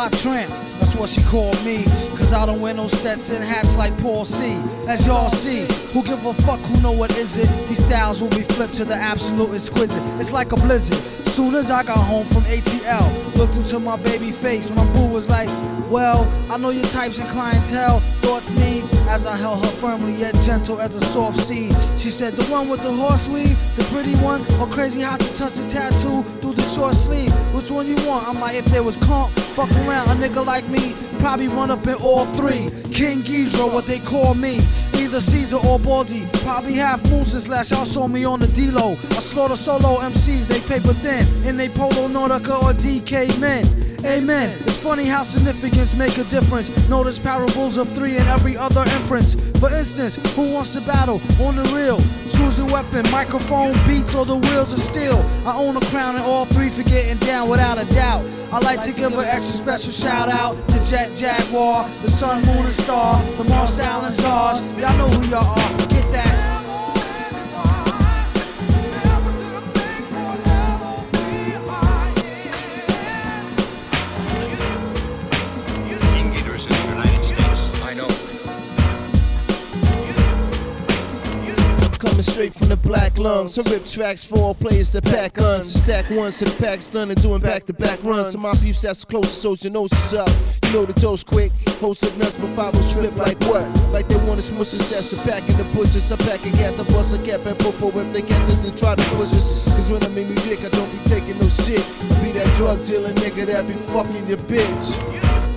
Fly tramp, that's what she called me. Cause I don't wear no Stetson hats like Paul C. As y'all see, who give a fuck who know what is it? These styles will be flipped to the absolute exquisite. It's like a blizzard. Soon as I got home from ATL, looked into my baby face. My boo was like, Well, I know your types and clientele, thoughts, needs. As I held her firmly yet gentle as a soft seed. She said, The one with the horse weave, the pretty one, or crazy how to touch the tattoo short sleeve. Which one you want? I'm like, if there was comp, fuck around, a nigga like me, probably run up in all three. King Ghidra, what they call me. Either Caesar or Baldy. Probably half moon since last y'all saw me on the D-Lo. I slaughter solo MCs, they paper thin. In they polo Nautica or DK men. Amen. It's funny how significance make a difference. Notice parables of three and every other inference. For instance, who wants to battle on the real? Choose your weapon, microphone, beats, or the wheels of steel. I own a crown and all three for getting down without a doubt. I like to give an extra special shout out to Jet Jaguar, the Sun, Moon, and Star, the Mars, Style, and Stars. Y'all know who y'all are. Straight from the black lungs. I rip tracks for all players that pack guns. Stack ones to the pack's done and doing back to back runs. To my peeps, that's the closest, so you know what's up. You know the dose quick. Host look nuts, but five slip like what? Like they want to smush success. So back in the bushes. I pack and get the bus. I cap and popo if they catch us and try to push us. Cause when I'm in New York, I don't be taking no shit. I be that drug dealer nigga that be fucking your bitch.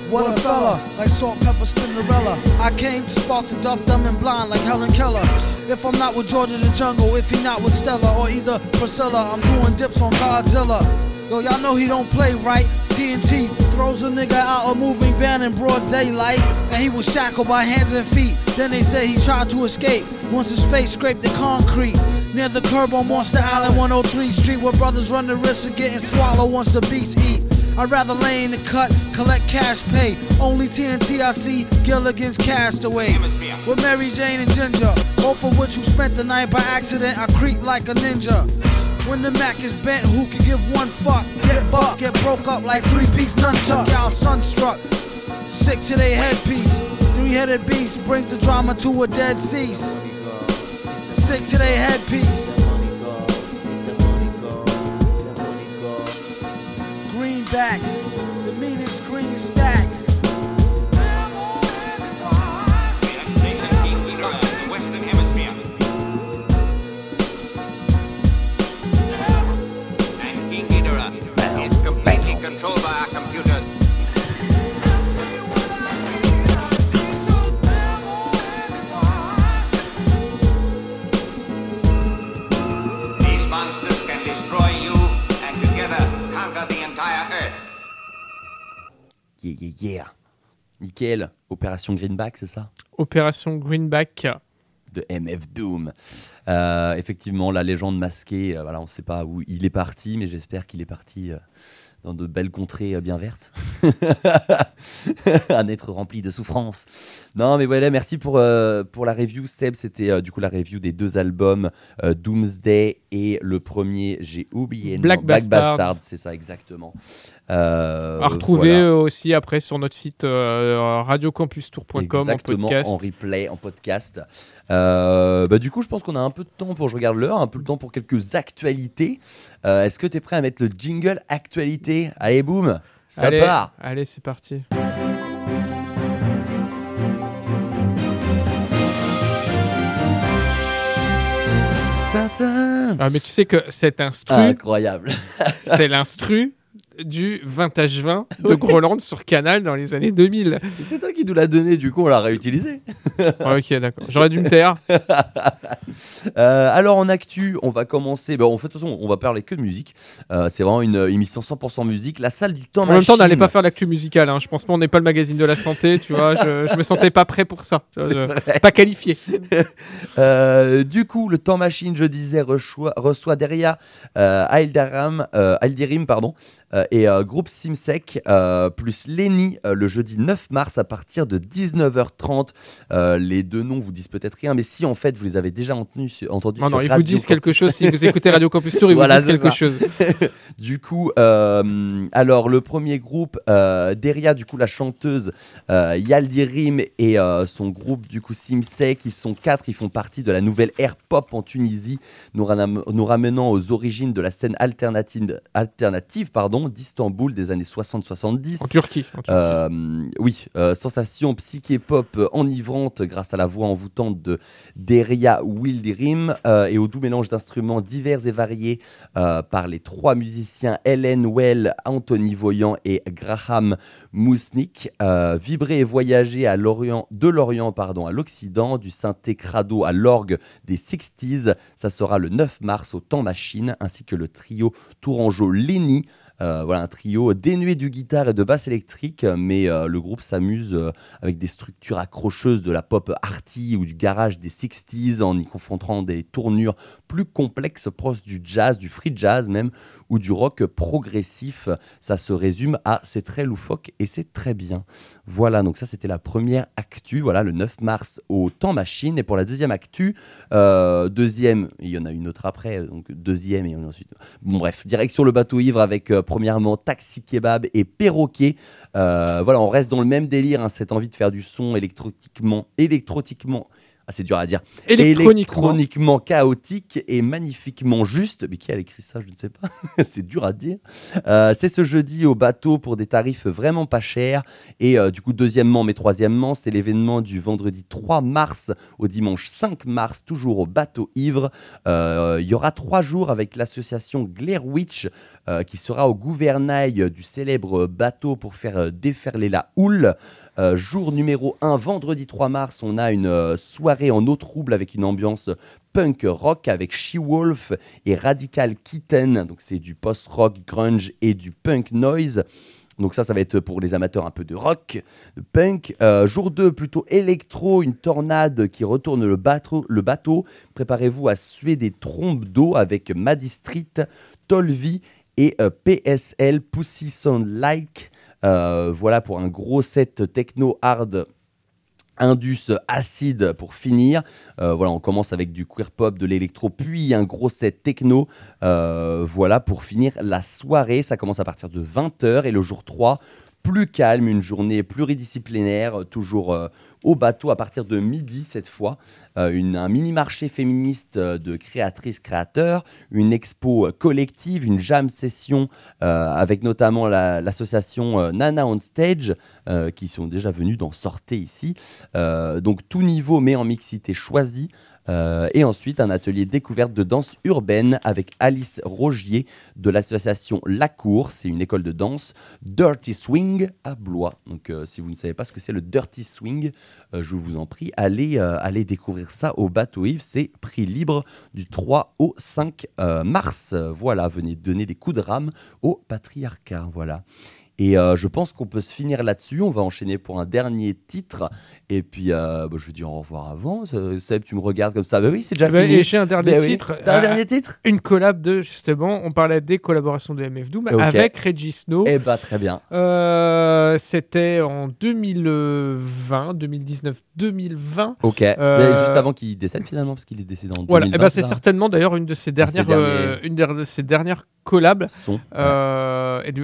What a fella, like salt, pepper, Spinderella. I came to spark the duff, dumb and blind like Helen Keller. If I'm not with George in the jungle, if he not with Stella or either Priscilla, I'm doing dips on Godzilla. Yo, y'all know he don't play right. TNT throws a nigga out a moving van in broad daylight, and he was shackled by hands and feet. Then they say he tried to escape once his face scraped the concrete. Near the curb on Monster Island, 103 Street, where brothers run the risk of getting swallowed once the beasts eat. I'd rather lay in the cut, collect cash pay. Only TNT I see, Gilligan's Castaway. With Mary Jane and Ginger, both of which who spent the night by accident. I creep like a ninja. When the Mac is bent, who can give one fuck? Get buck, get broke up like three piece nunchuck. Y'all sunstruck, sick to their headpiece. Three headed beast brings the drama to a dead cease. Sick to their headpiece. Greenbacks, the meanest green stacks. Yeah, yeah, yeah. Nickel. Opération Greenback, c'est ça? Opération Greenback. de MF Doom. Euh, effectivement, la légende masquée, euh, voilà, on ne sait pas où il est parti, mais j'espère qu'il est parti euh, dans de belles contrées bien vertes. Un être rempli de souffrance. Non, mais voilà, merci pour, pour la review. Seb, c'était du coup la review des deux albums Doomsday et le premier, j'ai oublié. Black nom, Black Bastard. Bastard, c'est ça, exactement. Euh, à retrouver voilà. aussi après sur notre site euh, radiocampustour.com en Exactement, podcast. en replay, en podcast. Euh, bah, du coup, je pense qu'on a un peu de temps pour, je regarde l'heure, un peu de temps pour quelques actualités. Est-ce que tu es prêt à mettre le jingle actualité? Allez, boum, ça allez, part. Allez, c'est parti. Ah, mais tu sais que cet instru, Incroyable. c'est l'instru du Vintage 20 de Groland sur Canal dans les années 2000. C'est toi qui nous l'as donné, du coup, on l'a réutilisé. ok, d'accord. J'aurais dû me taire. Euh, alors en actu, on va commencer. Bah, en fait, de toute façon, on va parler que de musique. Euh, c'est vraiment une euh, émission 100% musique. La salle du temps En même temps, machine. n'allez pas faire l'actu musicale. Hein. Je pense pas, on n'est pas le magazine de la santé, tu vois. Je, je me sentais pas prêt pour ça. je- pas qualifié. Euh, du coup, le temps machine, je disais, reçoit, reçoit derrière Aildirim, pardon, et euh, groupe Simsec, euh, plus Lenny, euh, le jeudi 9 mars à partir de 19h30. Euh, les deux noms vous disent peut-être rien, mais si en fait vous les avez déjà entendus, entendus Non, sur non, ils vous disent quelque chose. Si vous écoutez Radio Campus Tour, ils Voilà, vous disent quelque ça. chose. du coup, alors le premier groupe, Deria, du coup la chanteuse Yaldirim et son groupe du coup Simsek, ils sont quatre, ils font partie de la nouvelle air pop en Tunisie, nous, nous ramenant aux origines de la scène alternative, alternative pardon, d'Istanbul des années 60-70. En Turquie. en Turquie. Euh, oui, euh, sensation psyché-pop euh, enivrante grâce à la voix envoûtante de Deria Wildirim euh, et au doux mélange d'instruments divers et variés par les trois musiciens Helen Well, Anthony Voyant et Graham Mousnik. Euh, vibrer et voyager à l'Orient, de l'Orient pardon, à l'Occident, du synthé crado à l'orgue des 60s. Ça sera le 9 mars au Temps Machine ainsi que le trio Tourangeau Lenny. Euh, voilà, un trio dénué du guitare et de basse électrique, mais euh, le groupe s'amuse euh, avec des structures accrocheuses de la pop arty ou du garage des 60s en y confrontant des tournures plus complexes proches du jazz, du free jazz même, ou du rock progressif. Ça se résume à c'est très loufoque et c'est très bien. Voilà, donc ça c'était la première actu, voilà, le 9 mars au Temps Machine. Et pour la deuxième actu, deuxième, il y en a une autre après, donc deuxième et ensuite. Bon, bref, direction le bateau ivre avec premièrement Taxi Kebab et Perroquet. Euh, voilà, on reste dans le même délire, hein, cette envie de faire du son électrotiquement, électrotiquement. Ah, c'est dur à dire. Électroniquement. Électroniquement chaotique et magnifiquement juste. Mais qui a écrit ça Je ne sais pas. c'est dur à dire. Euh, c'est ce jeudi au bateau pour des tarifs vraiment pas chers. Et euh, du coup, deuxièmement, mais troisièmement, c'est l'événement du vendredi 3 mars au dimanche 5 mars, toujours au bateau ivre. Euh, Il y aura trois jours avec l'association Glare Witch euh, qui sera au gouvernail du célèbre bateau pour faire déferler la houle. Euh, jour numéro 1, vendredi 3 mars, on a une euh, soirée en eau trouble avec une ambiance punk rock avec She-Wolf et Radical Kitten. Donc c'est du post-rock, grunge et du punk noise. Donc ça, ça va être pour les amateurs un peu de rock, de punk. Euh, jour 2, plutôt électro, une tornade qui retourne le bateau. Préparez-vous à suer des trompes d'eau avec Maddy Street, Tolvi et PSL, Pussy Sound Like. Euh, voilà pour un gros set techno hard Indus acide pour finir. Euh, voilà, on commence avec du queer pop, de l'électro, puis un gros set techno. Euh, voilà pour finir la soirée. Ça commence à partir de 20h et le jour 3, plus calme, une journée pluridisciplinaire, toujours au bateau à partir de midi cette fois. Euh, une- un mini-marché féministe euh, de créatrices-créateurs, une expo euh, collective, une jam session avec notamment la- l'association Nana on Stage qui sont déjà venus d'en sortir ici. Donc tout niveau mais en mixité choisie. Euh, et ensuite, un atelier découverte de danse urbaine avec Alice Rogier de l'association La Cour. C'est une école de danse Dirty Swing à Blois. Donc, euh, si vous ne savez pas ce que c'est le Dirty Swing, euh, je vous en prie, allez, allez découvrir ça au Bateau Yves. C'est prix libre du 3 au 5 euh, mars. Voilà, venez donner des coups de rame au patriarcat. Voilà. Et euh, je pense qu'on peut se finir là-dessus. On va enchaîner pour un dernier titre. Et puis, euh, bah, je dis au revoir avant. Euh, Seb, tu me regardes comme ça. Bah oui, c'est déjà Bah, fini. et J'ai un dernier Bah oui. titre. T'as un Euh, dernier titre? Une collab de, justement, on parlait des collaborations de MF Doom avec Reggie Snow. Eh bah, très bien. Euh, C'était en 2020, 2019, 2020. Ok. Mais juste avant qu'il décède finalement, parce qu'il est décédé en Voilà, 2020. eh ben, c'est certainement d'ailleurs une de ses dernières, derniers- une de ses dernières collabs. Son,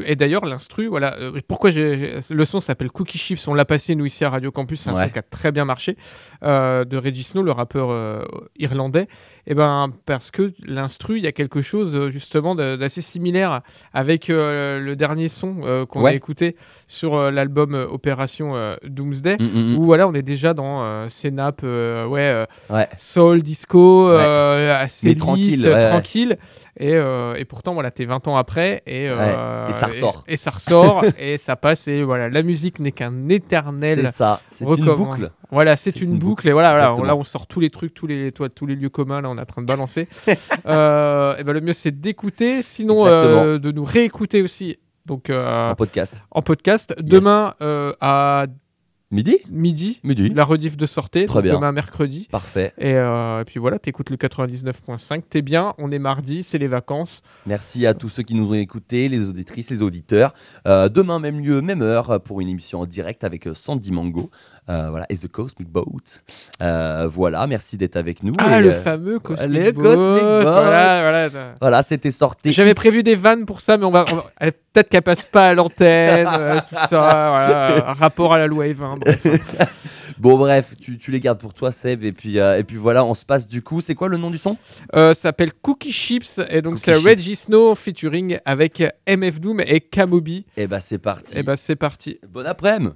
Et, d'ailleurs, l'instru, voilà. Euh, pourquoi j'ai le son s'appelle Cookie Chips On l'a passé nous ici à Radio Campus. C'est un Ouais. son qui a très bien marché euh, de Reggie Snow, le rappeur euh, irlandais. Et ben parce que l'instru, il y a quelque chose euh, justement d'assez similaire avec euh, le dernier son euh, qu'on a écouté sur euh, l'album Opération Doomsday, Mm, mm, mm. où voilà, on est déjà dans ces nappes, ouais, Ouais. soul, disco, assez lisse, tranquille, tranquille. Et, et pourtant, voilà, t'es 20 ans après et, Et ça ressort. Et, ça ressort et ça passe. Et voilà, la musique n'est qu'un éternel. C'est ça, c'est une boucle. Voilà, c'est une, une boucle. boucle, Et voilà, là, on sort tous les trucs, tous les, tous les lieux communs. Là, on est en train de balancer. euh, et ben, le mieux, c'est d'écouter. Sinon, euh, de nous réécouter aussi. Donc, euh, En podcast. en podcast. Demain à Midi midi, Midi. la rediff de sortie. Très bien. Demain mercredi. Parfait. Et, euh, et puis voilà, t'écoutes le 99.5, t'es bien, on est mardi, c'est les vacances. Merci à tous ceux qui nous ont écoutés, les auditrices, les auditeurs. Euh, demain, même lieu, même heure, pour une émission en direct avec Sandy Mango. Euh, voilà, et The Cosmic Boat. Euh, voilà, merci d'être avec nous. Ah, Et, le euh, fameux Cosmic le Boat, Cosmic Boat. Voilà, voilà, Voilà, c'était sorti. J'avais prévu des vannes pour ça, mais on va, on va- eh, peut-être qu'elle passe pas à l'antenne, tout ça, voilà, rapport à la loi E20. bref. Bon, bref, tu, tu les gardes pour toi, Seb. Et puis, euh, et puis voilà, on se passe du coup. C'est quoi le nom du son? Euh, ça s'appelle Cookie Chips, et donc c'est. Reggie Snow featuring avec MF Doom et Kamobi. Et bah, c'est parti. Et bah, c'est parti. Bon après-midi.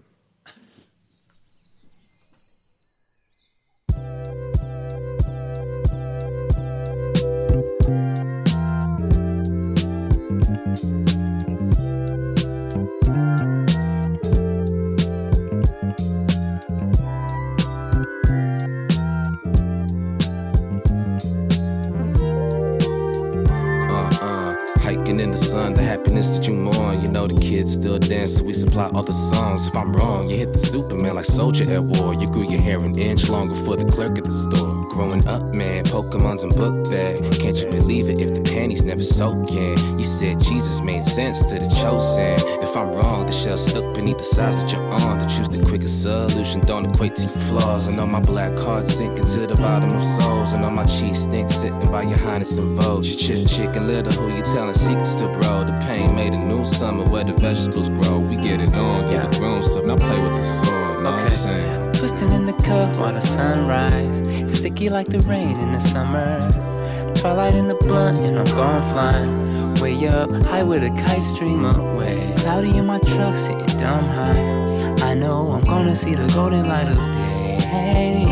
The happiness that you mourn. You know the kids still dance, so we supply other songs. If I'm wrong, you hit the Superman like soldier at war. You grew your hair an inch longer for the clerk at the store. Growing up, man, Pokemon's in book bag. Can't you believe it if the panties never soak in? You said Jesus made sense to the chosen. If I'm wrong, the shell stuck beneath the size that you're on. To choose the quickest solution don't equate to your flaws. And on my black card sinking to the bottom of souls. And on my cheese stink sitting by your highness and vogue. You chicken little who you telling secrets to, bro. The pain made a new summer where the vegetables grow. We get it on, do the grown stuff. Now play with the sword, know what I'm saying? Twisting in the cup while the sunrise. Sticky like the rain in the summer. Twilight in the blunt and I'm gone flying. Way up, high with a kite stream away. Cloudy in my truck, sitting dumb high. I know I'm gonna see the golden light of day. Hey,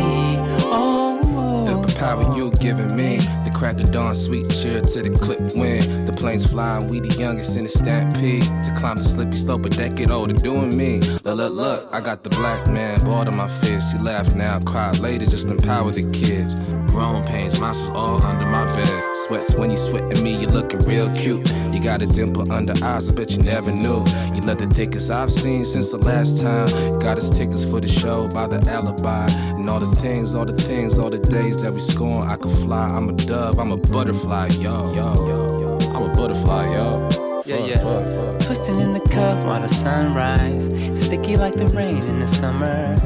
oh, The power you're giving me, crack of dawn, sweet cheer to the clip wind. The planes flying, we the youngest in the stampede. To climb the slippy slope, a decade older, doing me. Look, look, look, I got the black man, bored of my fist. He laugh now, cry later, just empower the kids. Grown pains, monsters all under my bed. Sweats when you sweat at me, you looking real cute. You got a dimple under eyes, I bet you never knew. You love the thickest I've seen since the last time. Got us tickets for the show by the alibi. And all the things, all the things, all the days that we scorn. I could fly, I'm a dove, I'm a butterfly, yo. yo, yo, yo. I'm a butterfly, yo. Yeah, yeah. fuck, fuck. Twisting in the cup while the sunrise. Sticky like the rain in the summer.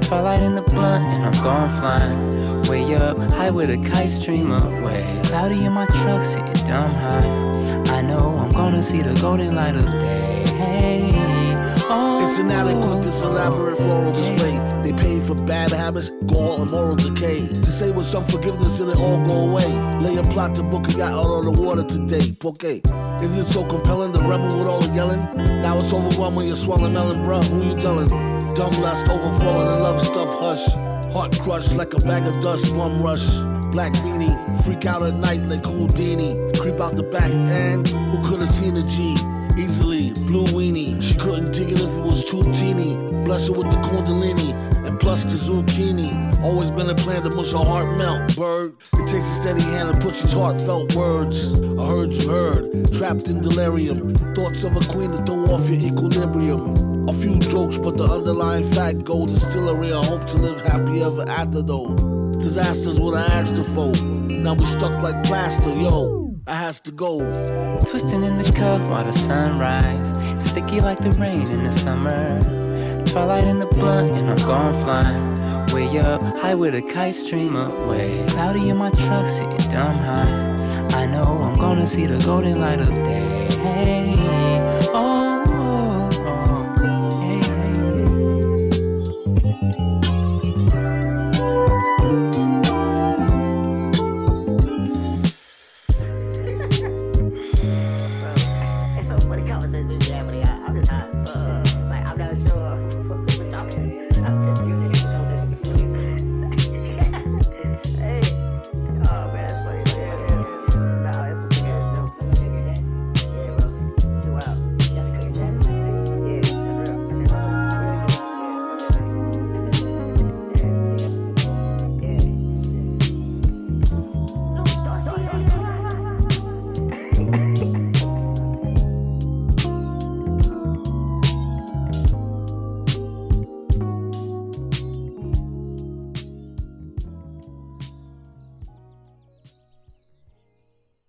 Twilight in the blunt and I'm gone flying. Way up, high with a kite stream away. Cloudy in my truck, sitting dumb high. I know I'm gonna see the golden light of day. Oh, It's inadequate, this elaborate floral display. They paid for bad habits, gall, and moral decay. To say with some forgiveness and it all go away. Lay a plot to book a yacht out on the water today. Poke. Is it so compelling, the rebel with all the yelling? Now it's overwhelming, you're swallowing melon, bruh. Who you telling? Dumb lust, overfalling in love stuff, hush. Heart crushed like a bag of dust, bum rush. Black beanie, freak out at night like Houdini. Creep out the back end, who could have seen a G? Easily, blue weenie. She couldn't dig it if it was too teeny. Bless her with the Kundalini. And plus the zucchini. Always been a plan to mush a heart melt, bird. It takes a steady hand to push these heartfelt words. I heard you heard, trapped in delirium. Thoughts of a queen to throw off your equilibrium. A few jokes, but the underlying fact gold is still a real hope to live happy ever after though. Disasters what I asked her for. Now we stuck like plaster, yo. I has to go. Twisting in the cup while the sunrise. Sticky like the rain in the summer. Twilight in the blunt and I'm gone flying. Way up, high with a kite stream away. Cloudy in my truck, sitting dumb high. I know I'm gonna see the golden light of day.